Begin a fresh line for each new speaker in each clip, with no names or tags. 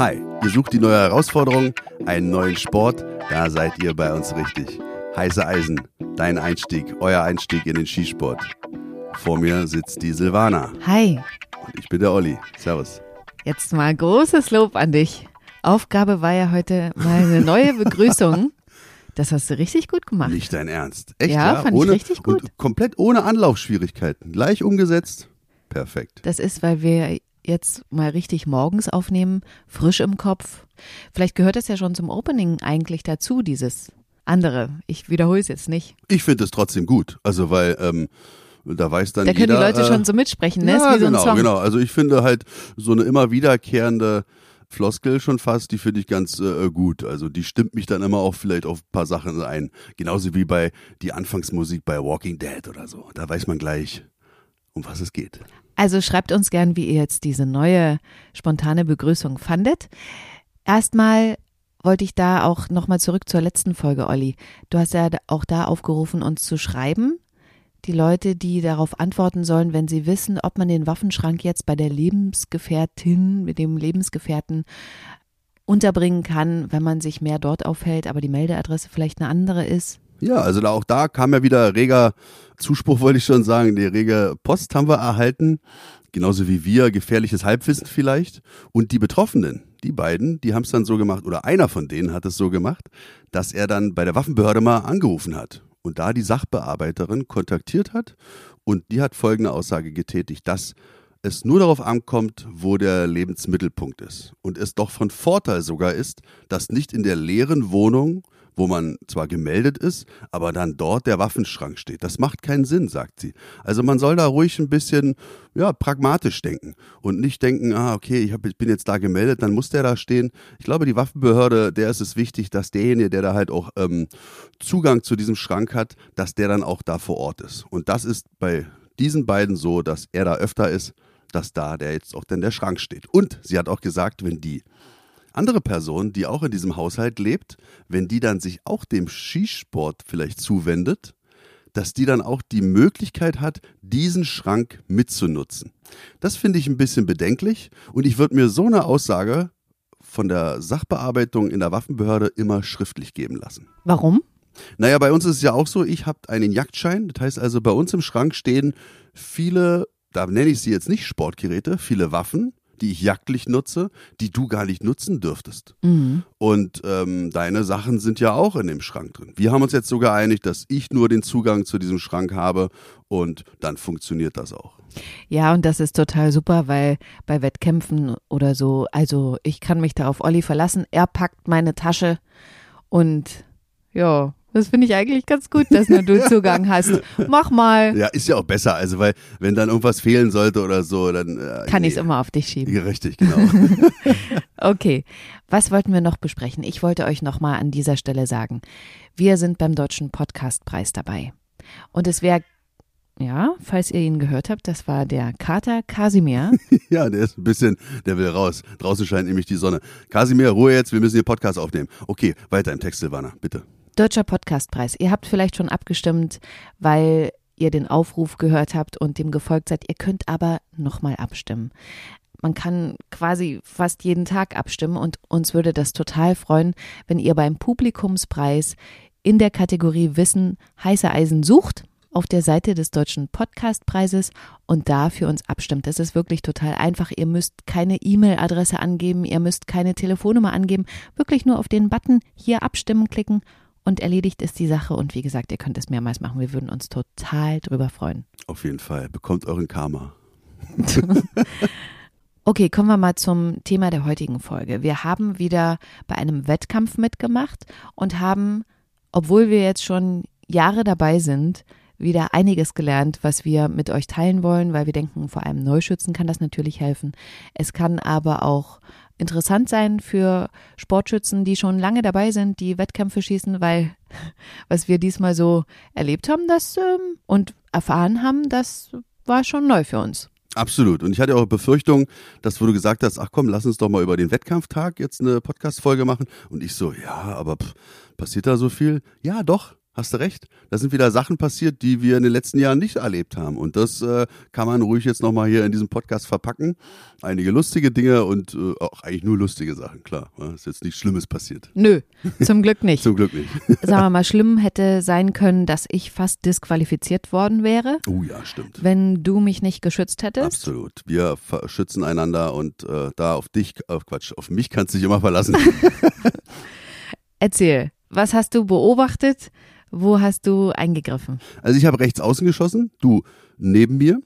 Hi, ihr sucht die neue Herausforderung, einen neuen Sport? Da seid ihr bei uns richtig. Heiße Eisen, dein Einstieg, euer Einstieg in den Skisport. Vor mir sitzt die Silvana.
Hi.
Und ich bin der Olli. Servus.
Jetzt mal großes Lob an dich. Aufgabe war ja heute mal eine neue Begrüßung. Das hast du richtig gut gemacht.
Nicht dein Ernst. Echt?
Ja,
ja?
fand
ohne,
ich richtig gut.
Komplett ohne Anlaufschwierigkeiten. Gleich umgesetzt. Perfekt.
Das ist, weil wir jetzt mal richtig morgens aufnehmen, frisch im Kopf. Vielleicht gehört das ja schon zum Opening eigentlich dazu, dieses andere. Ich wiederhole es jetzt nicht.
Ich finde es trotzdem gut. Also, weil ähm, da weiß dann
Da können
jeder,
die Leute
äh,
schon so mitsprechen, ne?
Ja, genau,
so
genau. Also ich finde halt so eine immer wiederkehrende Floskel schon fast, die finde ich ganz äh, gut. Also die stimmt mich dann immer auch vielleicht auf ein paar Sachen ein. Genauso wie bei die Anfangsmusik bei Walking Dead oder so. Da weiß man gleich, um was es geht.
Also schreibt uns gern, wie ihr jetzt diese neue spontane Begrüßung fandet. Erstmal wollte ich da auch nochmal zurück zur letzten Folge, Olli. Du hast ja auch da aufgerufen, uns zu schreiben. Die Leute, die darauf antworten sollen, wenn sie wissen, ob man den Waffenschrank jetzt bei der Lebensgefährtin, mit dem Lebensgefährten unterbringen kann, wenn man sich mehr dort aufhält, aber die Meldeadresse vielleicht eine andere ist.
Ja, also da, auch da kam ja wieder reger Zuspruch, wollte ich schon sagen. Die rege Post haben wir erhalten. Genauso wie wir, gefährliches Halbwissen vielleicht. Und die Betroffenen, die beiden, die haben es dann so gemacht, oder einer von denen hat es so gemacht, dass er dann bei der Waffenbehörde mal angerufen hat und da die Sachbearbeiterin kontaktiert hat. Und die hat folgende Aussage getätigt, dass es nur darauf ankommt, wo der Lebensmittelpunkt ist. Und es doch von Vorteil sogar ist, dass nicht in der leeren Wohnung, wo man zwar gemeldet ist, aber dann dort der Waffenschrank steht. Das macht keinen Sinn, sagt sie. Also man soll da ruhig ein bisschen ja, pragmatisch denken und nicht denken, ah, okay, ich, hab, ich bin jetzt da gemeldet, dann muss der da stehen. Ich glaube, die Waffenbehörde, der ist es wichtig, dass derjenige, der da halt auch ähm, Zugang zu diesem Schrank hat, dass der dann auch da vor Ort ist. Und das ist bei diesen beiden so, dass er da öfter ist, dass da der jetzt auch denn der Schrank steht. Und sie hat auch gesagt, wenn die andere Person, die auch in diesem Haushalt lebt, wenn die dann sich auch dem Skisport vielleicht zuwendet, dass die dann auch die Möglichkeit hat, diesen Schrank mitzunutzen. Das finde ich ein bisschen bedenklich und ich würde mir so eine Aussage von der Sachbearbeitung in der Waffenbehörde immer schriftlich geben lassen.
Warum?
Naja, bei uns ist es ja auch so, ich habe einen Jagdschein. Das heißt also, bei uns im Schrank stehen viele, da nenne ich sie jetzt nicht Sportgeräte, viele Waffen, die ich jagdlich nutze, die du gar nicht nutzen dürftest.
Mhm.
Und ähm, deine Sachen sind ja auch in dem Schrank drin. Wir haben uns jetzt so geeinigt, dass ich nur den Zugang zu diesem Schrank habe und dann funktioniert das auch.
Ja, und das ist total super, weil bei Wettkämpfen oder so, also ich kann mich da auf Olli verlassen. Er packt meine Tasche und ja, das finde ich eigentlich ganz gut, dass nur du Zugang hast. Mach mal.
Ja, ist ja auch besser. Also, weil, wenn dann irgendwas fehlen sollte oder so, dann. Äh,
Kann
nee.
ich es immer auf dich schieben.
Ja, Richtig, genau.
Okay, was wollten wir noch besprechen? Ich wollte euch nochmal an dieser Stelle sagen, wir sind beim Deutschen Podcastpreis dabei. Und es wäre, ja, falls ihr ihn gehört habt, das war der Kater Kasimir.
ja, der ist ein bisschen, der will raus. Draußen scheint nämlich die Sonne. Kasimir, Ruhe jetzt, wir müssen hier Podcast aufnehmen. Okay, weiter im Text, Silvana, bitte.
Deutscher Podcastpreis. Ihr habt vielleicht schon abgestimmt, weil ihr den Aufruf gehört habt und dem gefolgt seid. Ihr könnt aber nochmal abstimmen. Man kann quasi fast jeden Tag abstimmen und uns würde das total freuen, wenn ihr beim Publikumspreis in der Kategorie Wissen heiße Eisen sucht auf der Seite des Deutschen Podcastpreises und da für uns abstimmt. Das ist wirklich total einfach. Ihr müsst keine E-Mail-Adresse angeben, ihr müsst keine Telefonnummer angeben, wirklich nur auf den Button hier abstimmen klicken und erledigt ist die Sache. Und wie gesagt, ihr könnt es mehrmals machen. Wir würden uns total drüber freuen.
Auf jeden Fall. Bekommt euren Karma.
Okay, kommen wir mal zum Thema der heutigen Folge. Wir haben wieder bei einem Wettkampf mitgemacht und haben, obwohl wir jetzt schon Jahre dabei sind, wieder einiges gelernt, was wir mit euch teilen wollen, weil wir denken, vor allem Neuschützen kann das natürlich helfen. Es kann aber auch interessant sein für Sportschützen, die schon lange dabei sind, die Wettkämpfe schießen, weil was wir diesmal so erlebt haben, das ähm, und erfahren haben, das war schon neu für uns.
Absolut. Und ich hatte auch Befürchtung, dass wo du gesagt hast, ach komm, lass uns doch mal über den Wettkampftag jetzt eine Podcast-Folge machen. Und ich so, ja, aber pff, passiert da so viel? Ja, doch. Hast du recht. Da sind wieder Sachen passiert, die wir in den letzten Jahren nicht erlebt haben. Und das äh, kann man ruhig jetzt nochmal hier in diesem Podcast verpacken. Einige lustige Dinge und äh, auch eigentlich nur lustige Sachen, klar. Ist jetzt nichts Schlimmes passiert.
Nö, zum Glück nicht.
Zum Glück nicht.
Sagen wir mal, schlimm hätte sein können, dass ich fast disqualifiziert worden wäre,
Oh ja, stimmt.
wenn du mich nicht geschützt hättest.
Absolut. Wir schützen einander und äh, da auf dich, auf Quatsch, auf mich kannst du dich immer verlassen.
Erzähl, was hast du beobachtet? Wo hast du eingegriffen?
Also ich habe rechts außen geschossen, du neben mir.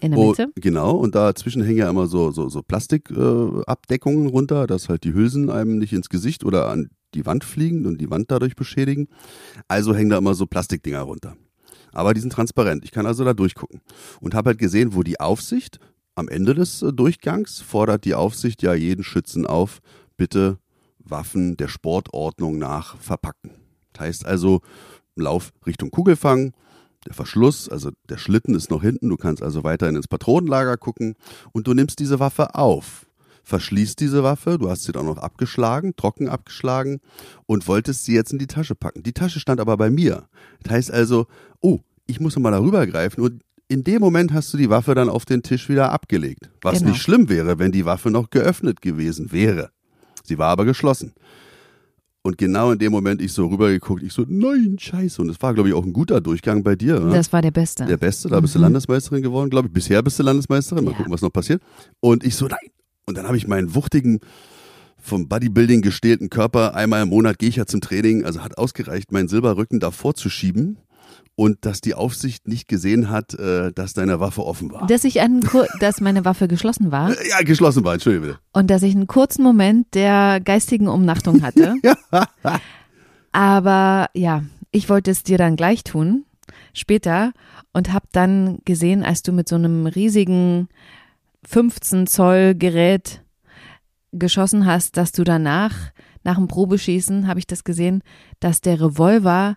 In der
Oh,
Mitte?
genau, und dazwischen hängen ja immer so, so, so Plastikabdeckungen äh, runter, dass halt die Hülsen einem nicht ins Gesicht oder an die Wand fliegen und die Wand dadurch beschädigen. Also hängen da immer so Plastikdinger runter. Aber die sind transparent. Ich kann also da durchgucken. Und habe halt gesehen, wo die Aufsicht am Ende des äh, Durchgangs fordert die Aufsicht ja jeden Schützen auf, bitte Waffen der Sportordnung nach verpacken. Das heißt also, Lauf Richtung Kugelfang, der Verschluss, also der Schlitten ist noch hinten, du kannst also weiterhin ins Patronenlager gucken und du nimmst diese Waffe auf. Verschließt diese Waffe, du hast sie dann noch abgeschlagen, trocken abgeschlagen und wolltest sie jetzt in die Tasche packen. Die Tasche stand aber bei mir. Das heißt also, oh, ich muss noch mal darüber greifen und in dem Moment hast du die Waffe dann auf den Tisch wieder abgelegt. Was
Genau.
nicht schlimm wäre, wenn die Waffe noch geöffnet gewesen wäre. Sie war aber geschlossen. Und genau in dem Moment ich so rübergeguckt, ich so, nein, scheiße. Und es war, glaube ich, auch ein guter Durchgang bei dir. oder?
Das war der Beste.
Der Beste, da bist du Landesmeisterin geworden, glaube ich. Bisher bist du Landesmeisterin. Mal
Ja.
gucken, was noch passiert. Und ich so, nein. Und dann habe ich meinen wuchtigen, vom Bodybuilding gestählten Körper, einmal im Monat gehe ich ja zum Training, also hat ausgereicht, meinen Silberrücken davor zu schieben. Und dass die Aufsicht nicht gesehen hat, äh, dass deine Waffe offen war.
dass ich einen Kur dass meine Waffe geschlossen war
Äh, ja, geschlossen war, entschuldige bitte.
und dass ich einen kurzen Moment der geistigen Umnachtung hatte. Aber ja, ich wollte es dir dann gleich tun, später, und habe dann gesehen, als du mit so einem riesigen 15 Zoll Gerät geschossen hast, dass du danach, nach dem Probeschießen, habe ich das gesehen, dass der Revolver,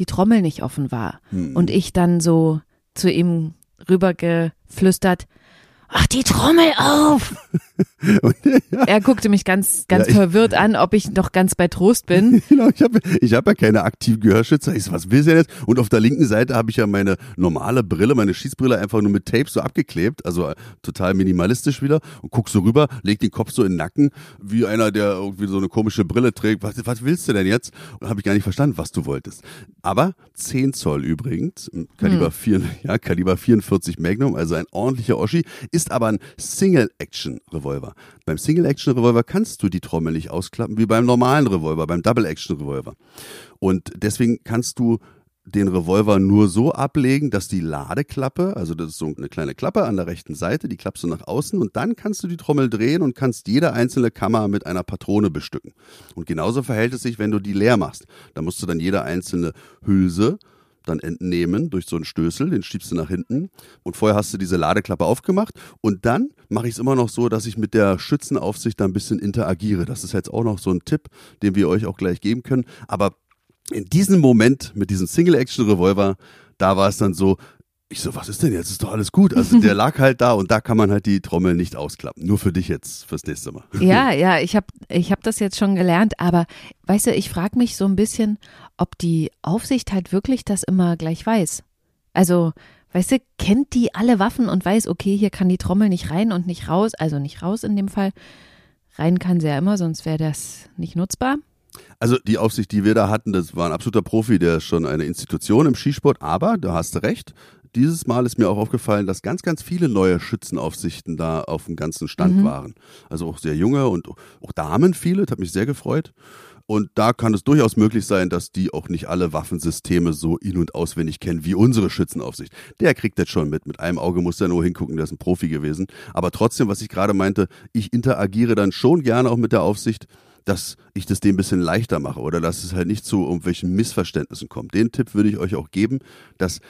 die Trommel nicht offen war.
Hm.
Und ich dann so zu ihm rübergeflüstert, ach, die Trommel auf! Er guckte mich ganz, ganz
Ja,
verwirrt an, ob ich noch ganz bei Trost bin.
Genau, ich habe ich hab ja keine aktiven Gehörschützer. Ich so, was will sie denn jetzt? Und auf der linken Seite habe ich ja meine normale Brille, meine Schießbrille einfach nur mit Tape so abgeklebt, also äh, total minimalistisch wieder und guck so rüber, leg den Kopf so in den Nacken, wie einer, der irgendwie so eine komische Brille trägt. Was, was willst du denn jetzt? Und habe ich gar nicht verstanden, was du wolltest. Aber 10 Zoll übrigens, Kaliber, 4, ja, Kaliber 44 Magnum, also ein ordentlicher Oschi, ist aber ein Single-Action-Revolver. Beim Single-Action-Revolver kannst du die Trommel nicht ausklappen wie beim normalen Revolver, beim Double-Action-Revolver. Und deswegen kannst du den Revolver nur so ablegen, dass die Ladeklappe, also das ist so eine kleine Klappe an der rechten Seite, die klappst du nach außen und dann kannst du die Trommel drehen und kannst jede einzelne Kammer mit einer Patrone bestücken. Und genauso verhält es sich, wenn du die leer machst. Da musst du dann jede einzelne Hülse dann entnehmen durch so einen Stößel, den schiebst du nach hinten und vorher hast du diese Ladeklappe aufgemacht und dann mache ich es immer noch so, dass ich mit der Schützenaufsicht da ein bisschen interagiere. Das ist jetzt auch noch so ein Tipp, den wir euch auch gleich geben können. Aber in diesem Moment mit diesem Single-Action-Revolver, da war es dann so, ich so, was ist denn jetzt? Ist doch alles gut. Also der lag halt da und da kann man halt die Trommel nicht ausklappen. Nur für dich jetzt fürs nächste Mal.
Ja, ja, ich habe ich hab das jetzt schon gelernt, aber weißt du, ich frage mich so ein bisschen, ob die Aufsicht halt wirklich das immer gleich weiß. Also, weißt du, kennt die alle Waffen und weiß, okay, hier kann die Trommel nicht rein und nicht raus, also nicht raus in dem Fall. Rein kann sie ja immer, sonst wäre das nicht nutzbar.
Also die Aufsicht, die wir da hatten, das war ein absoluter Profi, der ist schon eine Institution im Skisport, aber da hast du recht. Dieses Mal ist mir auch aufgefallen, dass ganz, ganz viele neue Schützenaufsichten da auf dem ganzen Stand
Mhm.
waren. Also auch sehr junge und auch Damen viele, das hat mich sehr gefreut. Und da kann es durchaus möglich sein, dass die auch nicht alle Waffensysteme so in- und auswendig kennen wie unsere Schützenaufsicht. Der kriegt das schon mit. Mit einem Auge muss er nur hingucken, der ist ein Profi gewesen. Aber trotzdem, was ich gerade meinte, ich interagiere dann schon gerne auch mit der Aufsicht, dass ich das dem ein bisschen leichter mache oder dass es halt nicht zu irgendwelchen Missverständnissen kommt. Den Tipp würde ich euch auch geben, dass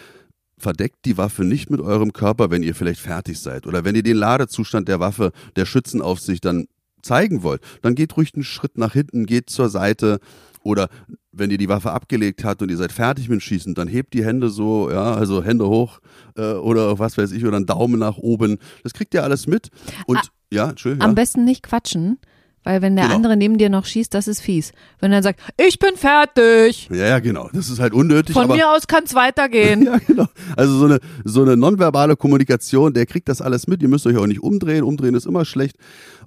verdeckt die Waffe nicht mit eurem Körper, wenn ihr vielleicht fertig seid oder wenn ihr den Ladezustand der Waffe der Schützenaufsicht dann zeigen wollt, dann geht ruhig einen Schritt nach hinten, geht zur Seite oder wenn ihr die Waffe abgelegt habt und ihr seid fertig mit dem Schießen, dann hebt die Hände so, ja, also Hände hoch äh, oder was weiß ich oder einen Daumen nach oben. Das kriegt ihr alles mit und
Ah,
ja, Entschuldigung.
Am
Ja.
besten nicht quatschen, Weil wenn der
Genau.
andere neben dir noch schießt, das ist fies. Wenn er dann sagt, ich bin fertig.
Ja, ja, genau. Das ist halt unnötig.
Von mir aus kann's weitergehen.
Ja, genau. Also so eine, so eine nonverbale Kommunikation, der kriegt das alles mit. Ihr müsst euch auch nicht umdrehen. Umdrehen ist immer schlecht.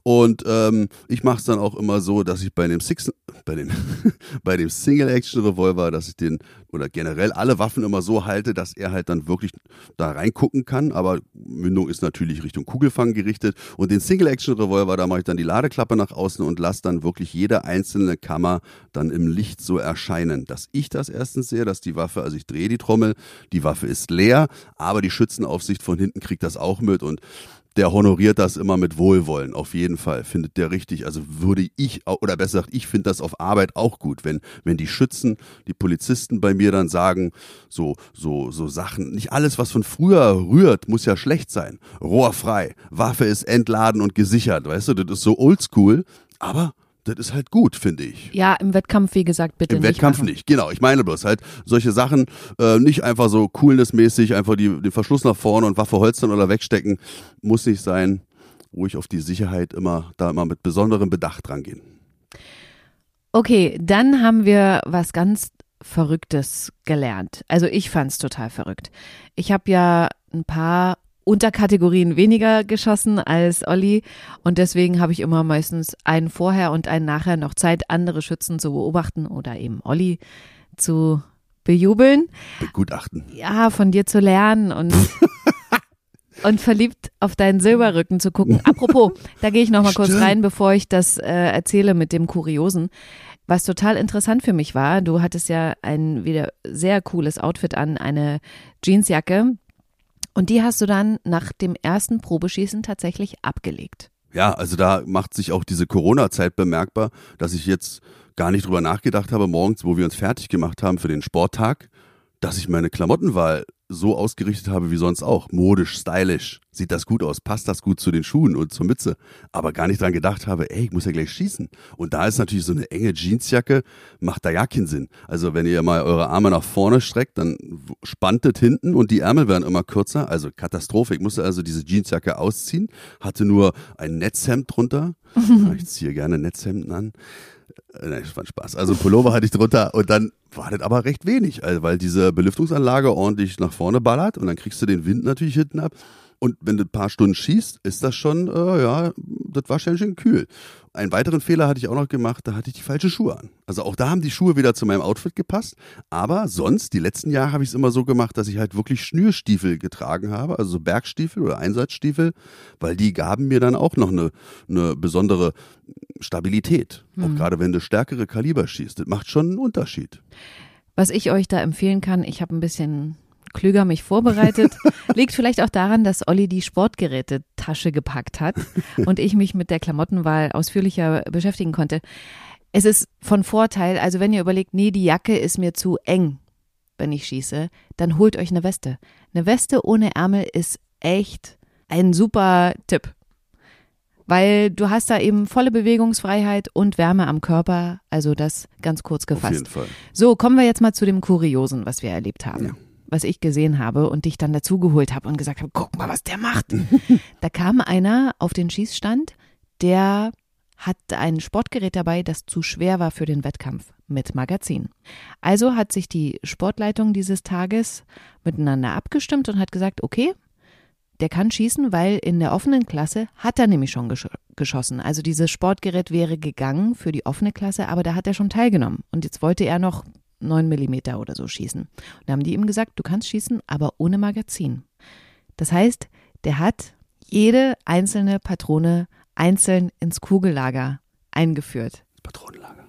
Und ähm, ich mache es dann auch immer so, dass ich bei dem Six, bei dem, bei dem Single-Action-Revolver, dass ich den oder generell alle Waffen immer so halte, dass er halt dann wirklich da reingucken kann. Aber Mündung ist natürlich Richtung Kugelfang gerichtet. Und den Single-Action-Revolver, da mache ich dann die Ladeklappe nach außen und lasse dann wirklich jede einzelne Kammer dann im Licht so erscheinen, dass ich das erstens sehe, dass die Waffe, also ich drehe die Trommel, die Waffe ist leer, aber die Schützenaufsicht von hinten kriegt das auch mit und der honoriert das immer mit Wohlwollen, auf jeden Fall. Findet der richtig, also würde ich, oder besser gesagt, ich finde das auf Arbeit auch gut, wenn, wenn die Schützen, die Polizisten bei mir dann sagen, so, so, so Sachen, nicht alles, was von früher rührt, muss ja schlecht sein. Rohrfrei, Waffe ist entladen und gesichert, weißt du, das ist so oldschool, aber das ist halt gut, finde ich.
Ja, im Wettkampf, wie gesagt, bitte
Im
nicht
Wettkampf
machen.
nicht, genau. Ich meine bloß halt solche Sachen, äh, nicht einfach so coolnessmäßig, einfach die, den Verschluss nach vorne und Waffe holstern oder wegstecken, muss nicht sein. Ruhig auf die Sicherheit immer, da immer mit besonderem Bedacht rangehen.
Okay, dann haben wir was ganz Verrücktes gelernt. Also ich fand's total verrückt. Ich habe ja ein paar Unterkategorien weniger geschossen als Olli und deswegen habe ich immer meistens einen vorher und einen nachher noch Zeit, andere Schützen zu beobachten oder eben Olli zu bejubeln.
Begutachten.
Ja, von dir zu lernen und und verliebt auf deinen Silberrücken zu gucken. Apropos, da gehe ich noch mal kurz
Stimmt.
rein, bevor ich das äh, erzähle mit dem Kuriosen. Was total interessant für mich war, du hattest ja ein wieder sehr cooles Outfit an, eine Jeansjacke. Und die hast du dann nach dem ersten Probeschießen tatsächlich abgelegt.
Ja, also da macht sich auch diese Corona-Zeit bemerkbar, dass ich jetzt gar nicht drüber nachgedacht habe, morgens, wo wir uns fertig gemacht haben für den Sporttag, dass ich meine Klamottenwahl so ausgerichtet habe wie sonst auch. Modisch, stylisch. Sieht das gut aus? Passt das gut zu den Schuhen und zur Mütze? Aber gar nicht dran gedacht habe, ey, ich muss ja gleich schießen. Und da ist natürlich so eine enge Jeansjacke, macht da ja keinen Sinn. Also wenn ihr mal eure Arme nach vorne streckt, dann spanntet hinten und die Ärmel werden immer kürzer. Also Katastrophe. Ich musste also diese Jeansjacke ausziehen, hatte nur ein Netzhemd drunter. ich ziehe gerne Netzhemden an. Äh, Nein, das war ein Spaß. Also Pullover hatte ich drunter und dann war das aber recht wenig, also weil diese Belüftungsanlage ordentlich nach vorne ballert und dann kriegst du den Wind natürlich hinten ab. Und wenn du ein paar Stunden schießt, ist das schon, äh, ja, das war schon schön kühl. Einen weiteren Fehler hatte ich auch noch gemacht, da hatte ich die falsche Schuhe an. Also auch da haben die Schuhe wieder zu meinem Outfit gepasst. Aber sonst, die letzten Jahre habe ich es immer so gemacht, dass ich halt wirklich Schnürstiefel getragen habe, also so Bergstiefel oder Einsatzstiefel, weil die gaben mir dann auch noch eine, eine besondere Stabilität. Auch gerade wenn du stärkere Kaliber schießt. Das macht schon einen Unterschied.
Was ich euch da empfehlen kann, ich habe ein bisschen klüger mich vorbereitet. Liegt vielleicht auch daran, dass Olli die Sportgerätetasche gepackt hat und ich mich mit der Klamottenwahl ausführlicher beschäftigen konnte. Es ist von Vorteil, also wenn ihr überlegt, nee, die Jacke ist mir zu eng, wenn ich schieße, dann holt euch eine Weste. Eine Weste ohne Ärmel ist echt ein super Tipp. Weil du hast da eben volle Bewegungsfreiheit und Wärme am Körper, also das ganz kurz
Auf jeden
gefasst.
Fall.
So, kommen wir jetzt mal zu dem Kuriosen, was wir erlebt haben.
Ja.
Was ich gesehen habe und dich dann dazugeholt habe und gesagt habe, guck mal, was der macht. da kam einer auf den Schießstand, der hatte ein Sportgerät dabei, das zu schwer war für den Wettkampf mit Magazin. Also hat sich die Sportleitung dieses Tages miteinander abgestimmt und hat gesagt, okay, der kann schießen, weil in der offenen Klasse hat er nämlich schon gesch geschossen. Also dieses Sportgerät wäre gegangen für die offene Klasse, aber da hat er schon teilgenommen. Und jetzt wollte er noch 9 Millimeter oder so schießen. Und da haben die ihm gesagt, du kannst schießen, aber ohne Magazin. Das heißt, der hat jede einzelne Patrone einzeln ins Kugellager eingeführt.
Patronenlager.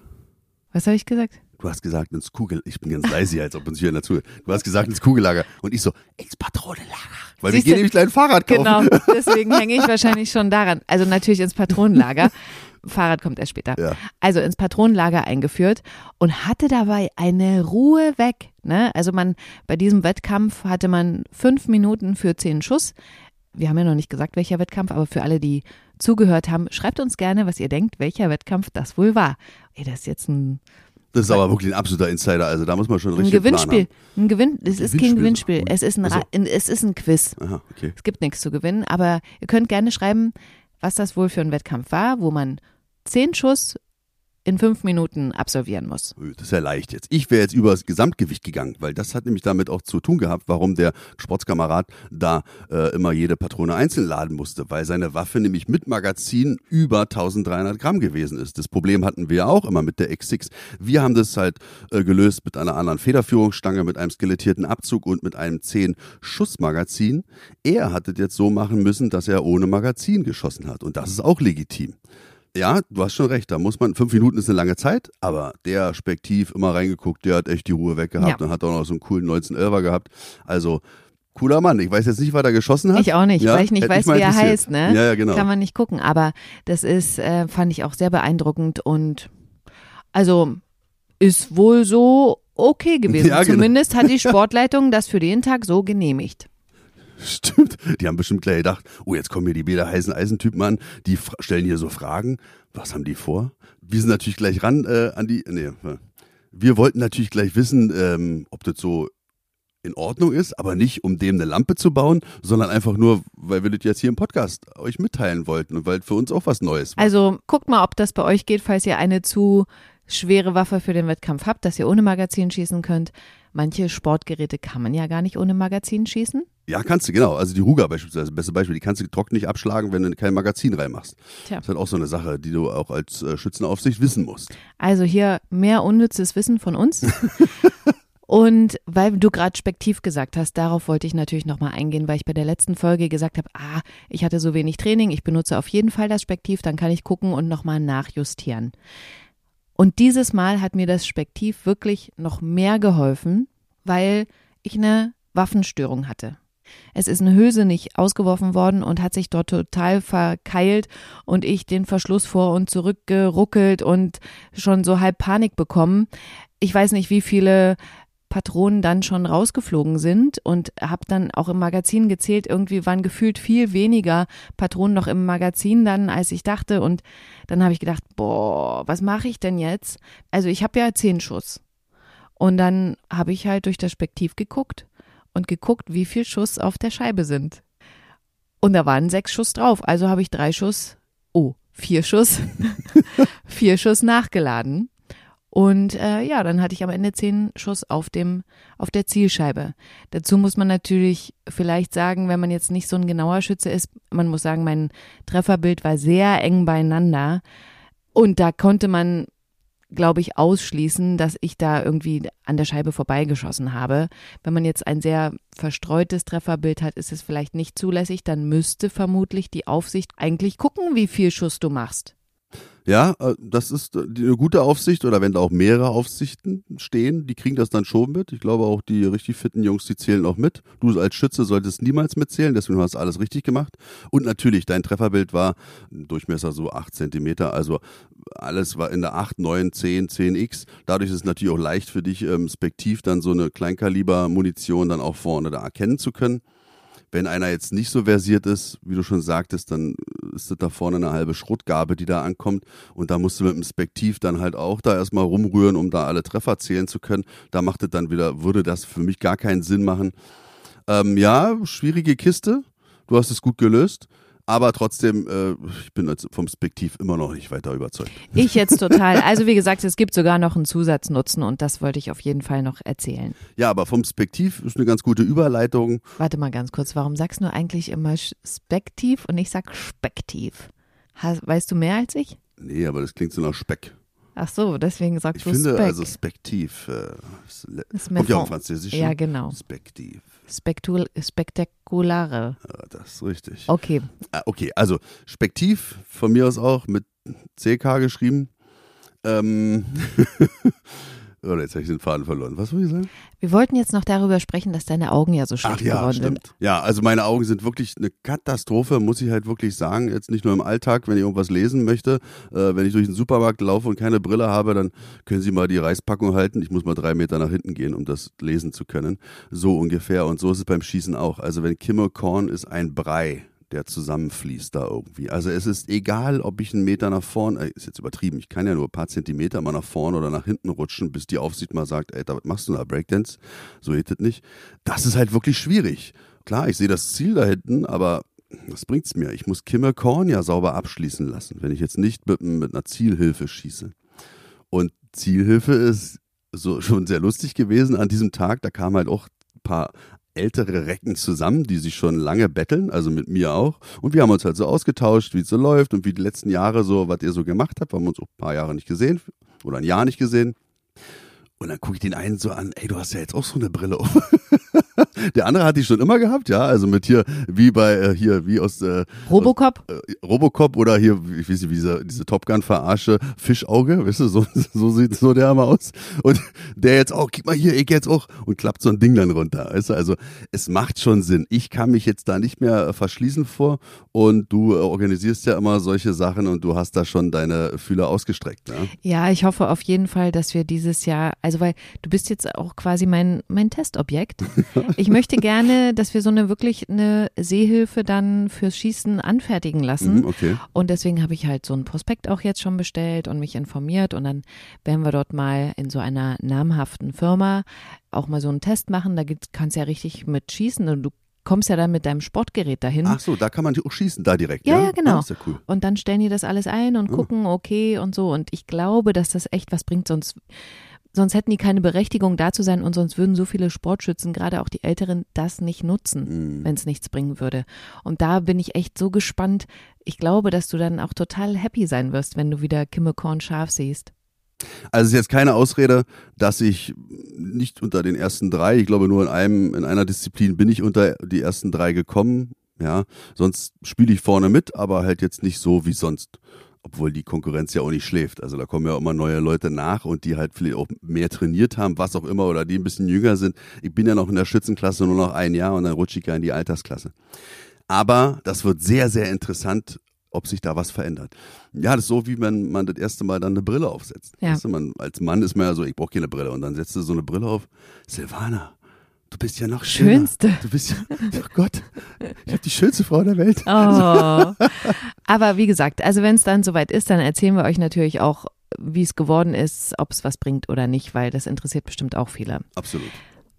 Was habe ich gesagt?
Du hast gesagt ins Kugel, ich bin ganz leise, als ob uns hier dazu. Du hast gesagt ins Kugellager und ich so ins Patronenlager, weil
Siehst
wir gehen nämlich gleich ein Fahrrad kaufen.
Genau, deswegen hänge ich wahrscheinlich schon daran. Also natürlich ins Patronenlager. Fahrrad kommt erst später.
Ja.
Also ins Patronenlager eingeführt und hatte dabei eine Ruhe weg. Ne? Also man, bei diesem Wettkampf hatte man fünf Minuten für zehn Schuss. Wir haben ja noch nicht gesagt, welcher Wettkampf, aber für alle, die zugehört haben, schreibt uns gerne, was ihr denkt, welcher Wettkampf das wohl war. Ey, das ist jetzt ein,
Das ist aber wirklich ein absoluter Insider, also da muss man schon
ein
richtig
Gewinnspiel. Ein Gewinn, es ist kein
Gewinnspiel.
Es ist ein,
Ach so.
Ra- es ist ein Quiz.
Aha, okay.
Es gibt nichts zu gewinnen, aber ihr könnt gerne schreiben, was das wohl für ein Wettkampf war, wo man zehn Schuss in fünf Minuten absolvieren muss.
Das ist ja leicht jetzt. Ich wäre jetzt über das Gesamtgewicht gegangen, weil das hat nämlich damit auch zu tun gehabt, warum der Sportskamerad da äh, immer jede Patrone einzeln laden musste, weil seine Waffe nämlich mit Magazin über 1300 Gramm gewesen ist. Das Problem hatten wir auch immer mit der X6. Wir haben das halt äh, gelöst mit einer anderen Federführungsstange, mit einem skelettierten Abzug und mit einem 10 Schuss Magazin. Er hat es jetzt so machen müssen, dass er ohne Magazin geschossen hat und das ist auch legitim. Ja, du hast schon recht. Da muss man, fünf Minuten ist eine lange Zeit, aber der Spektiv immer reingeguckt, der hat echt die Ruhe weggehabt
Ja.
und hat auch noch so einen coolen 1911er gehabt. Also, cooler Mann. Ich weiß jetzt nicht, was er geschossen hat.
Ich auch nicht,
Ja,
weil ich nicht weiß, wie er heißt, ne?
Ja, ja, genau.
Kann man nicht gucken. Aber das ist, äh, fand ich auch sehr beeindruckend und also ist wohl so okay gewesen.
Ja, genau.
Zumindest hat die Sportleitung das für den Tag so genehmigt.
Stimmt. Die haben bestimmt gleich gedacht, oh, jetzt kommen hier die Bäder heißen Eisentypen an, die stellen hier so Fragen. Was haben die vor? Wir sind natürlich gleich ran äh, an die, nee, äh, wir wollten natürlich gleich wissen, ähm, ob das so in Ordnung ist, aber nicht, um dem eine Lampe zu bauen, sondern einfach nur, weil wir das jetzt hier im Podcast euch mitteilen wollten und weil für uns auch was Neues war.
Also guckt mal, ob das bei euch geht, falls ihr eine zu schwere Waffe für den Wettkampf habt, dass ihr ohne Magazin schießen könnt. Manche Sportgeräte kann man ja gar nicht ohne Magazin schießen.
Ja, kannst du, genau. Also die Ruger beispielsweise, beste Beispiel, die kannst du trocken nicht abschlagen, wenn du kein Magazin reinmachst.
Tja.
Das ist halt auch so eine Sache, die du auch als äh, Schützenaufsicht wissen musst.
Also hier mehr unnützes Wissen von uns. Und weil du gerade spektiv gesagt hast, darauf wollte ich natürlich nochmal eingehen, weil ich bei der letzten Folge gesagt habe, ah, ich hatte so wenig Training, ich benutze auf jeden Fall das Spektiv, dann kann ich gucken und nochmal nachjustieren. Und dieses Mal hat mir das Spektiv wirklich noch mehr geholfen, weil ich eine Waffenstörung hatte. Es ist eine Hülse nicht ausgeworfen worden und hat sich dort total verkeilt und ich den Verschluss vor und zurück geruckelt und schon so halb Panik bekommen. Ich weiß nicht, wie viele Patronen dann schon rausgeflogen sind und habe dann auch im Magazin gezählt, irgendwie waren gefühlt viel weniger Patronen noch im Magazin dann, als ich dachte. Und dann habe ich gedacht, boah, was mache ich denn jetzt? Also ich habe ja zehn Schuss. Und dann habe ich halt durch das Spektiv geguckt und geguckt, wie viel Schuss auf der Scheibe sind. Und da waren sechs Schuss drauf. Also habe ich drei Schuss, oh, vier Schuss, vier Schuss nachgeladen. Und äh, ja, dann hatte ich am Ende zehn Schuss auf dem auf der Zielscheibe. Dazu muss man natürlich vielleicht sagen, wenn man jetzt nicht so ein genauer Schütze ist, man muss sagen, mein Trefferbild war sehr eng beieinander und da konnte man glaube ich, ausschließen, dass ich da irgendwie an der Scheibe vorbeigeschossen habe. Wenn man jetzt ein sehr verstreutes Trefferbild hat, ist es vielleicht nicht zulässig. Dann müsste vermutlich die Aufsicht eigentlich gucken, wie viel Schuss du machst.
Ja, äh, das ist äh, eine gute Aufsicht oder wenn da auch mehrere Aufsichten stehen, die kriegen das dann schon mit. Ich glaube auch die richtig fitten Jungs, die zählen auch mit. Du als Schütze solltest niemals mitzählen, deswegen hast du alles richtig gemacht. Und natürlich, dein Trefferbild war Durchmesser so 8 Zentimeter, also alles war in der 8, 9, 10, 10x. Dadurch ist es natürlich auch leicht für dich, ähm, spektiv dann so eine Kleinkaliber-Munition dann auch vorne da erkennen zu können. Wenn einer jetzt nicht so versiert ist, wie du schon sagtest, dann ist das da vorne eine halbe Schrottgabe, die da ankommt. Und da musst du mit dem Spektiv dann halt auch da erstmal rumrühren, um da alle Treffer zählen zu können. Da macht es dann wieder, würde das für mich gar keinen Sinn machen. Ähm, ja, schwierige Kiste. Du hast es gut gelöst. Aber trotzdem, äh, ich bin jetzt vom Spektiv immer noch nicht weiter überzeugt.
Ich jetzt total. Also wie gesagt, es gibt sogar noch einen Zusatznutzen und das wollte ich auf jeden Fall noch erzählen.
Ja, aber vom Spektiv ist eine ganz gute Überleitung.
Warte mal ganz kurz, warum sagst du eigentlich immer spektiv und ich sag spektiv? Weißt du mehr als ich?
Nee, aber das klingt so nach Speck.
Ach so, deswegen sagst
Ich
du
finde
Spek.
also Spektiv. Äh, ist kommt ja auch Französischen.
Ja, genau.
Spektiv.
Spektul spektakulare.
Ja, das ist richtig.
Okay,
Ah, Okay, also Spektiv von mir aus auch mit CK geschrieben. Ähm, oder jetzt habe ich den Faden verloren. Was wollte ich sagen?
wir wollten jetzt noch darüber sprechen, dass deine Augen ja so schlecht
Ach ja,
geworden
stimmt.
sind.
Ja, also meine Augen sind wirklich eine Katastrophe, muss ich halt wirklich sagen. Jetzt nicht nur im Alltag, wenn ich irgendwas lesen möchte. Äh, wenn ich durch den Supermarkt laufe und keine Brille habe, dann können Sie mal die Reispackung halten. Ich muss mal drei Meter nach hinten gehen, um das lesen zu können. So ungefähr. Und so ist es beim Schießen auch. Also wenn Kimme Korn ist ein Brei der zusammenfließt da irgendwie. Also es ist egal, ob ich einen Meter nach vorn, äh, ist jetzt übertrieben, ich kann ja nur ein paar Zentimeter mal nach vorne oder nach hinten rutschen, bis die Aufsicht mal sagt, ey, was machst du da, Breakdance? So geht das nicht. Das ist halt wirklich schwierig. Klar, ich sehe das Ziel da hinten, aber was bringt's mir? Ich muss Kimme Korn ja sauber abschließen lassen, wenn ich jetzt nicht mit, mit einer Zielhilfe schieße. Und Zielhilfe ist so schon sehr lustig gewesen an diesem Tag. Da kamen halt auch ein paar ältere Recken zusammen, die sich schon lange betteln, also mit mir auch. Und wir haben uns halt so ausgetauscht, wie es so läuft und wie die letzten Jahre so, was ihr so gemacht habt. Wir haben uns auch ein paar Jahre nicht gesehen oder ein Jahr nicht gesehen. Und dann gucke ich den einen so an, ey, du hast ja jetzt auch so eine Brille auf. Der andere hat die schon immer gehabt, ja, also mit hier, wie bei, äh, hier, wie aus, äh,
Robocop?
Aus, äh, Robocop oder hier, ich weiß nicht, wie diese, diese Top Gun verarsche Fischauge, weißt du, so, so sieht so der immer aus. Und der jetzt auch, guck mal hier, ich jetzt auch, und klappt so ein Ding dann runter, weißt du, also es macht schon Sinn. Ich kann mich jetzt da nicht mehr verschließen vor und du äh, organisierst ja immer solche Sachen und du hast da schon deine Fühler ausgestreckt, ne?
Ja, ich hoffe auf jeden Fall, dass wir dieses Jahr, also weil du bist jetzt auch quasi mein, mein Testobjekt. Ich möchte gerne, dass wir so eine wirklich eine Seehilfe dann fürs Schießen anfertigen lassen.
Mhm, okay.
Und deswegen habe ich halt so ein Prospekt auch jetzt schon bestellt und mich informiert. Und dann werden wir dort mal in so einer namhaften Firma auch mal so einen Test machen. Da kannst du ja richtig mit schießen und du kommst ja dann mit deinem Sportgerät dahin.
Ach so, da kann man auch schießen, da direkt.
Ja,
ja,
ja genau.
Ah, ist ja cool.
Und dann stellen die das alles ein und
Oh.
gucken, okay und so. Und ich glaube, dass das echt was bringt, sonst, sonst hätten die keine Berechtigung da zu sein und sonst würden so viele Sportschützen, gerade auch die Älteren, das nicht nutzen,
Mhm.
wenn es nichts bringen würde. Und da bin ich echt so gespannt. Ich glaube, dass du dann auch total happy sein wirst, wenn du wieder Kimme Korn scharf siehst.
Also es ist jetzt keine Ausrede, dass ich nicht unter den ersten drei, ich glaube nur in einem, in einer Disziplin bin ich unter die ersten drei gekommen. Ja, sonst spiele ich vorne mit, aber halt jetzt nicht so wie sonst. Obwohl die Konkurrenz ja auch nicht schläft. Also da kommen ja immer neue Leute nach und die halt vielleicht auch mehr trainiert haben, was auch immer, oder die ein bisschen jünger sind. Ich bin ja noch in der Schützenklasse nur noch ein Jahr und dann rutsche ich ja in die Altersklasse. Aber das wird sehr, sehr interessant, ob sich da was verändert. Ja, das ist so, wie wenn man das erste Mal dann eine Brille aufsetzt.
Ja.
Weißt du, man, als Mann ist man ja so, ich brauche keine Brille. Und dann setzt du so eine Brille auf. Silvana, du bist ja noch schöner.
Schönste.
Du bist ja, oh Gott, ich habe die schönste Frau der Welt.
Oh. Aber wie gesagt, also wenn es dann soweit ist, dann erzählen wir euch natürlich auch, wie es geworden ist, ob es was bringt oder nicht, weil das interessiert bestimmt auch viele.
Absolut.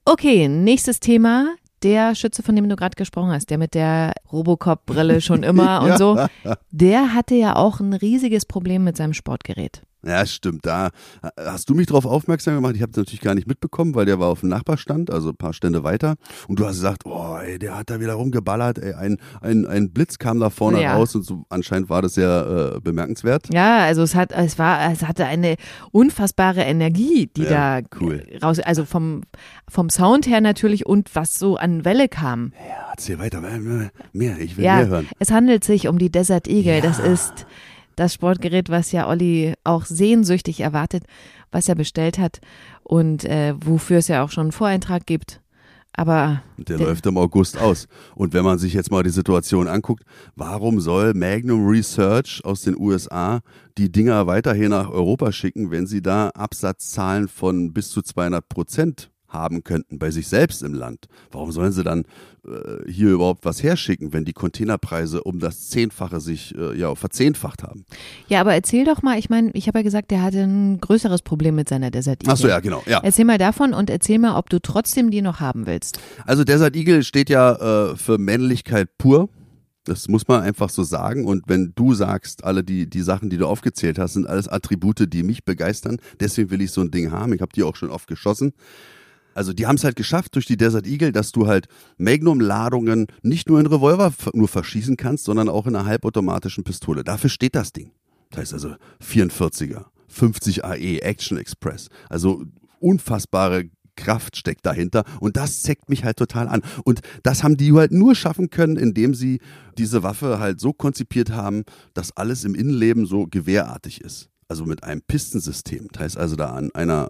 Okay, nächstes Thema. Der Schütze, von dem du gerade gesprochen hast, der mit der Robocop-Brille schon immer und
Ja.
so, der hatte ja auch ein riesiges Problem mit seinem Sportgerät.
Ja, stimmt. Da hast du mich drauf aufmerksam gemacht. Ich habe es natürlich gar nicht mitbekommen, weil der war auf dem Nachbarstand, also ein paar Stände weiter. Und du hast gesagt, oh, ey, der hat da wieder rumgeballert. Ey, ein, ein, ein Blitz kam da vorne
Ja.
raus und so anscheinend war das sehr äh, bemerkenswert.
Ja, also es hat, es war, es hatte eine unfassbare Energie, die
Ja,
da
cool.
raus, also vom, vom Sound her natürlich und was so an Welle kam.
Ja, erzähl weiter. Mehr, mehr. ich will
Ja,
mehr hören.
es handelt sich um die Desert Eagle. Das ist das Sportgerät, was ja Olli auch sehnsüchtig erwartet, was er bestellt hat und äh, wofür es ja auch schon einen Voreintrag gibt. Aber
Der,
Der-
läuft im August aus. Und wenn man sich jetzt mal die Situation anguckt, warum soll Magnum Research aus den USA die Dinger weiterhin nach Europa schicken, wenn sie da Absatzzahlen von bis zu 200 Prozent haben könnten bei sich selbst im Land? Warum sollen sie dann äh, hier überhaupt was herschicken, wenn die Containerpreise um das Zehnfache sich äh, ja verzehnfacht haben?
ja, aber erzähl doch mal, ich meine, ich habe ja gesagt, der hatte ein größeres Problem mit seiner Desert Eagle.
Ach so, ja, genau. Ja.
Erzähl mal davon und erzähl mal, ob du trotzdem die noch haben willst.
Also Desert Eagle steht ja äh, für Männlichkeit pur. Das muss man einfach so sagen. Und wenn du sagst, alle die, die Sachen, die du aufgezählt hast, sind alles Attribute, die mich begeistern. Deswegen will ich so ein Ding haben. Ich habe die auch schon oft geschossen. Also die haben es halt geschafft durch die Desert Eagle, dass du halt Magnum-Ladungen nicht nur in Revolver nur verschießen kannst, sondern auch in einer halbautomatischen Pistole. Dafür steht das Ding. Das heißt also 44er, 50 AE, Action Express. Also unfassbare Kraft steckt dahinter und das zeckt mich halt total an. Und das haben die halt nur schaffen können, indem sie diese Waffe halt so konzipiert haben, dass alles im Innenleben so gewehrartig ist. Also mit einem Pistensystem. Das heißt also da an einer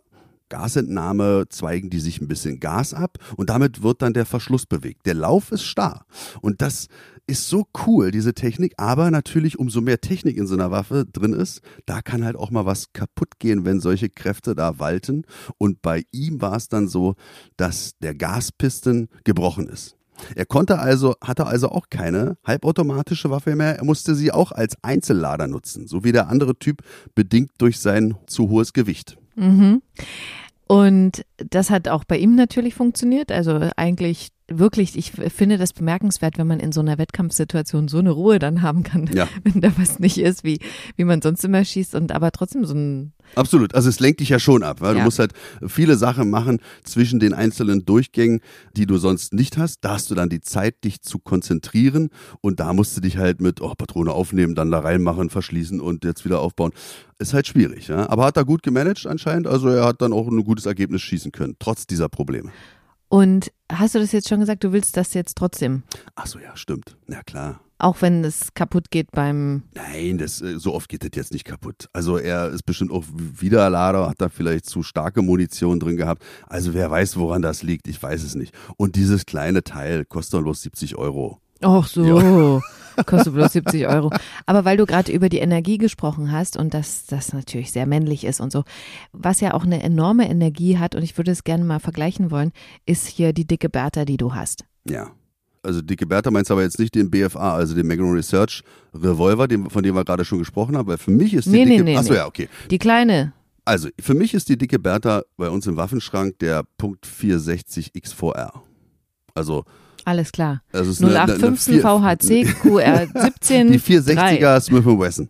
Gasentnahme zweigen die sich ein bisschen Gas ab und damit wird dann der Verschluss bewegt. Der Lauf ist starr. Und das ist so cool, diese Technik. Aber natürlich, umso mehr Technik in so einer Waffe drin ist, da kann halt auch mal was kaputt gehen, wenn solche Kräfte da walten. Und bei ihm war es dann so, dass der Gaspisten gebrochen ist. Er konnte also, hatte also auch keine halbautomatische Waffe mehr. Er musste sie auch als Einzellader nutzen, so wie der andere Typ, bedingt durch sein zu hohes Gewicht.
Mhm. Und das hat auch bei ihm natürlich funktioniert. Also eigentlich wirklich, ich finde das bemerkenswert, wenn man in so einer Wettkampfsituation so eine Ruhe dann haben kann,
Ja.
wenn da was nicht ist, wie, wie man sonst immer schießt und aber trotzdem so ein,
Absolut. Also es lenkt dich ja schon ab, weil du
Ja.
musst halt viele Sachen machen zwischen den einzelnen Durchgängen, die du sonst nicht hast. Da hast du dann die Zeit, dich zu konzentrieren und da musst du dich halt mit oh, Patrone aufnehmen, dann da reinmachen, verschließen und jetzt wieder aufbauen. Ist halt schwierig, ja. Aber hat er gut gemanagt anscheinend. Also er hat dann auch ein gutes Ergebnis schießen können, trotz dieser Probleme.
Und hast du das jetzt schon gesagt, du willst das jetzt trotzdem?
Ach so, ja, stimmt. Na klar.
Auch wenn es kaputt geht beim,
Nein, das, äh, so oft geht das jetzt nicht kaputt. Also er ist bestimmt auch Wiederlader, hat da vielleicht zu starke Munition drin gehabt. Also wer weiß, woran das liegt, ich weiß es nicht. Und dieses kleine Teil kostet bloß 70 Euro.
Ach so, kostet bloß 70 Euro. Aber weil du gerade über die Energie gesprochen hast und dass das natürlich sehr männlich ist und so, was ja auch eine enorme Energie hat und ich würde es gerne mal vergleichen wollen, ist hier die dicke Bertha, die du hast.
Ja. Also dicke Bertha meinst aber jetzt nicht den BFA, also den Magnum Research Revolver, den, von dem wir gerade schon gesprochen haben, weil für mich ist die
Nee,
dicke
nee,
Achso,
nee.
ja, okay.
Die kleine,
Also, für mich ist die dicke Bertha bei uns im Waffenschrank der Punkt 460 X4R. Also,
alles klar.
also es ist eine, eine, eine
0815
vier-
VHC QR 17
Die 460er Smith Wesson.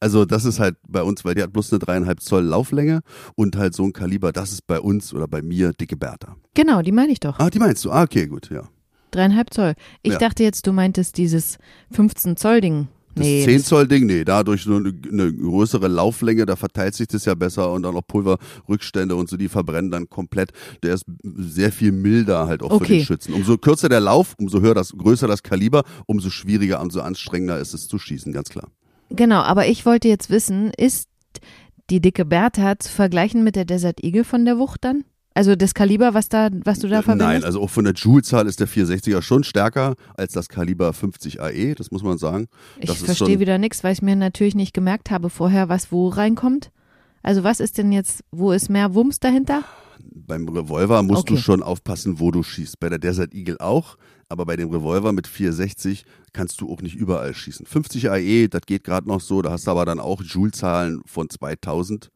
Also das ist halt bei uns, weil die hat bloß eine dreieinhalb Zoll Lauflänge und halt so ein Kaliber, das ist bei uns oder bei mir dicke Bertha.
Genau, die meine ich doch.
Ah, die meinst du? Ah, okay, gut, ja.
Dreieinhalb Zoll. Ich
Ja.
dachte jetzt, du meintest dieses 15 Zoll Ding.
Das
Nee,
10 Zoll Ding, nee, dadurch nur eine, größere Lauflänge, da verteilt sich das ja besser und dann auch Pulverrückstände und so, die verbrennen dann komplett. Der ist sehr viel milder halt auch für
Okay.
den Schützen. Umso kürzer der Lauf, umso höher das, größer das Kaliber, umso schwieriger, umso anstrengender ist es zu schießen, ganz klar.
Genau, aber ich wollte jetzt wissen, ist die dicke Bertha zu vergleichen mit der Desert Eagle von der Wucht dann? Also das Kaliber, was da, was du da verwendest?
Nein, also auch von der Joule-Zahl ist der 460er schon stärker als das Kaliber 50 AE, das muss man sagen.
ich
das ist
verstehe wieder nichts, weil ich mir natürlich nicht gemerkt habe vorher, was wo reinkommt. Also was ist denn jetzt, wo ist mehr Wumms dahinter?
Beim Revolver musst du
Okay.
schon aufpassen, wo du schießt. Bei der Desert Eagle auch, aber bei dem Revolver mit 460 kannst du auch nicht überall schießen. 50 AE, das geht gerade noch so, da hast du aber dann auch Joule-Zahlen von 2000.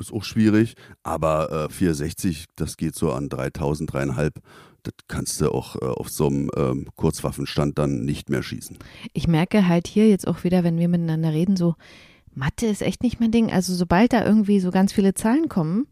Ist auch schwierig, aber äh, 460, das geht so an 3000, dreieinhalb. Das kannst du auch äh, auf so einem ähm, Kurzwaffenstand dann nicht mehr schießen.
Ich merke halt hier jetzt auch wieder, wenn wir miteinander reden, so Mathe ist echt nicht mein Ding. Also sobald da irgendwie so ganz viele Zahlen kommen,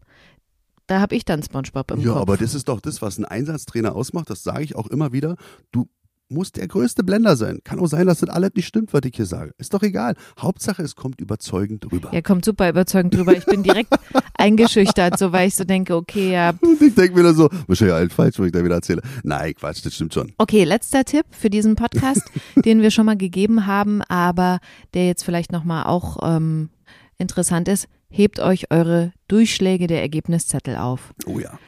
da habe ich dann SpongeBob im
Ja,
Kopf.
aber das ist doch das, was ein Einsatztrainer ausmacht. Das sage ich auch immer wieder. Du musst der größte Blender sein. Kann auch sein, dass das alles nicht stimmt, was ich hier sage. Ist doch egal. Hauptsache, es kommt überzeugend rüber.
Ja, kommt super überzeugend drüber. Ich bin direkt eingeschüchtert, so weil ich so denke, okay, ja.
Und ich denke mir dann so, wahrscheinlich alt falsch, was ich da wieder erzähle. Nein, Quatsch, das stimmt schon.
Okay, letzter Tipp für diesen Podcast, den wir schon mal gegeben haben, aber der jetzt vielleicht nochmal auch ähm, interessant ist. Hebt euch eure Durchschläge der Ergebniszettel auf.
Oh ja.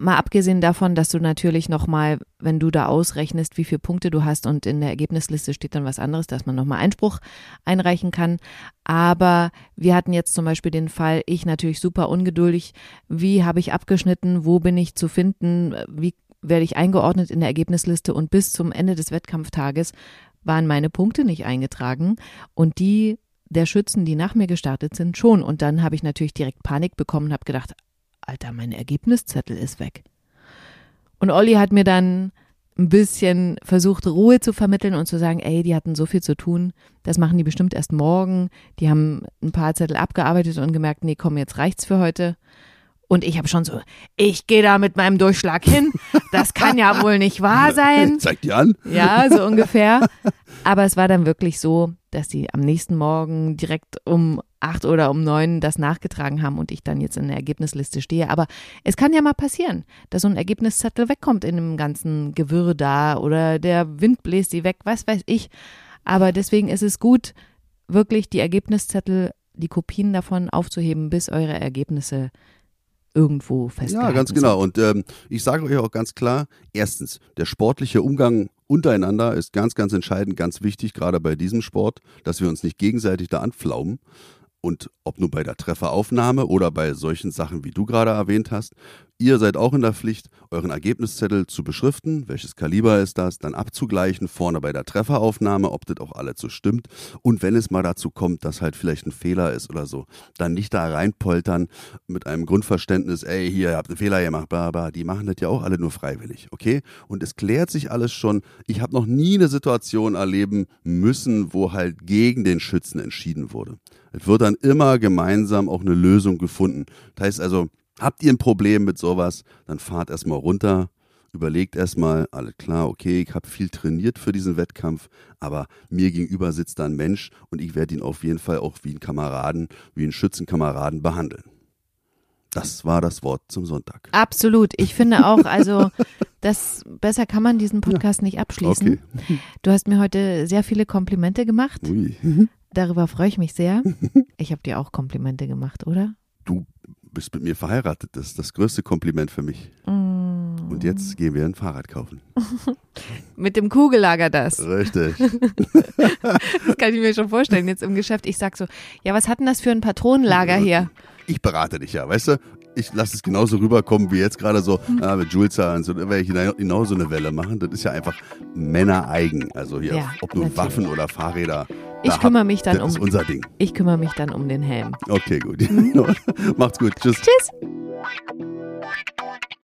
Mal abgesehen davon, dass du natürlich nochmal, wenn du da ausrechnest, wie viele Punkte du hast und in der Ergebnisliste steht dann was anderes, dass man nochmal Einspruch einreichen kann. Aber wir hatten jetzt zum Beispiel den Fall, ich natürlich super ungeduldig. Wie habe ich abgeschnitten? Wo bin ich zu finden? Wie werde ich eingeordnet in der Ergebnisliste? Und bis zum Ende des Wettkampftages waren meine Punkte nicht eingetragen und die der Schützen, die nach mir gestartet sind, schon. Und dann habe ich natürlich direkt Panik bekommen habe gedacht, Alter, mein Ergebniszettel ist weg. Und Olli hat mir dann ein bisschen versucht, Ruhe zu vermitteln und zu sagen, ey, die hatten so viel zu tun, das machen die bestimmt erst morgen. Die haben ein paar Zettel abgearbeitet und gemerkt, nee, komm, jetzt reicht's für heute. Und ich habe schon so, ich gehe da mit meinem Durchschlag hin. Das kann ja wohl nicht wahr sein.
Zeig dir an.
Ja, so ungefähr. Aber es war dann wirklich so, dass die am nächsten Morgen direkt um acht oder um neun das nachgetragen haben und ich dann jetzt in der Ergebnisliste stehe. Aber es kann ja mal passieren, dass so ein Ergebniszettel wegkommt in dem ganzen Gewirr da oder der Wind bläst sie weg, was weiß ich. Aber deswegen ist es gut, wirklich die Ergebniszettel, die Kopien davon aufzuheben, bis eure Ergebnisse irgendwo festgehalten
Ja, ganz
sind.
genau. Und ähm, ich sage euch auch ganz klar, erstens, der sportliche Umgang untereinander ist ganz, ganz entscheidend, ganz wichtig, gerade bei diesem Sport, dass wir uns nicht gegenseitig da anpflaumen. Und ob nur bei der Trefferaufnahme oder bei solchen Sachen, wie du gerade erwähnt hast, Ihr seid auch in der Pflicht, euren Ergebniszettel zu beschriften, welches Kaliber ist das, dann abzugleichen, vorne bei der Trefferaufnahme, ob das auch alles so stimmt. Und wenn es mal dazu kommt, dass halt vielleicht ein Fehler ist oder so, dann nicht da reinpoltern mit einem Grundverständnis, ey, hier, ihr habt einen Fehler gemacht, bla, bla. Die machen das ja auch alle nur freiwillig, okay? Und es klärt sich alles schon. Ich habe noch nie eine Situation erleben müssen, wo halt gegen den Schützen entschieden wurde. Es wird dann immer gemeinsam auch eine Lösung gefunden. Das heißt also, Habt ihr ein Problem mit sowas, dann fahrt erstmal runter, überlegt erstmal, alles klar, okay, ich habe viel trainiert für diesen Wettkampf, aber mir gegenüber sitzt da ein Mensch und ich werde ihn auf jeden Fall auch wie einen Kameraden, wie einen Schützenkameraden behandeln. Das war das Wort zum Sonntag.
Absolut. Ich finde auch, also das besser kann man diesen Podcast ja. nicht abschließen. Okay. Du hast mir heute sehr viele Komplimente gemacht. Ui. Darüber freue ich mich sehr. Ich habe dir auch Komplimente gemacht, oder?
Du bist mit mir verheiratet. Das ist das größte Kompliment für mich. Mm. Und jetzt gehen wir ein Fahrrad kaufen.
mit dem Kugellager das.
Richtig.
das kann ich mir schon vorstellen jetzt im Geschäft. Ich sag so, ja, was hat denn das für ein Patronenlager hier?
Ich berate dich ja, weißt du? Ich lasse es genauso rüberkommen wie jetzt gerade so äh, mit Jules und so, werde ich genau so eine Welle machen. Das ist ja einfach männereigen. Also hier, ja, ob nun natürlich. Waffen oder Fahrräder.
Ich da kümmere mich dann
um.
Das
ist unser Ding.
Ich kümmere mich dann um den Helm.
Okay, gut. Mhm. Macht's gut. Tschüss.
Tschüss.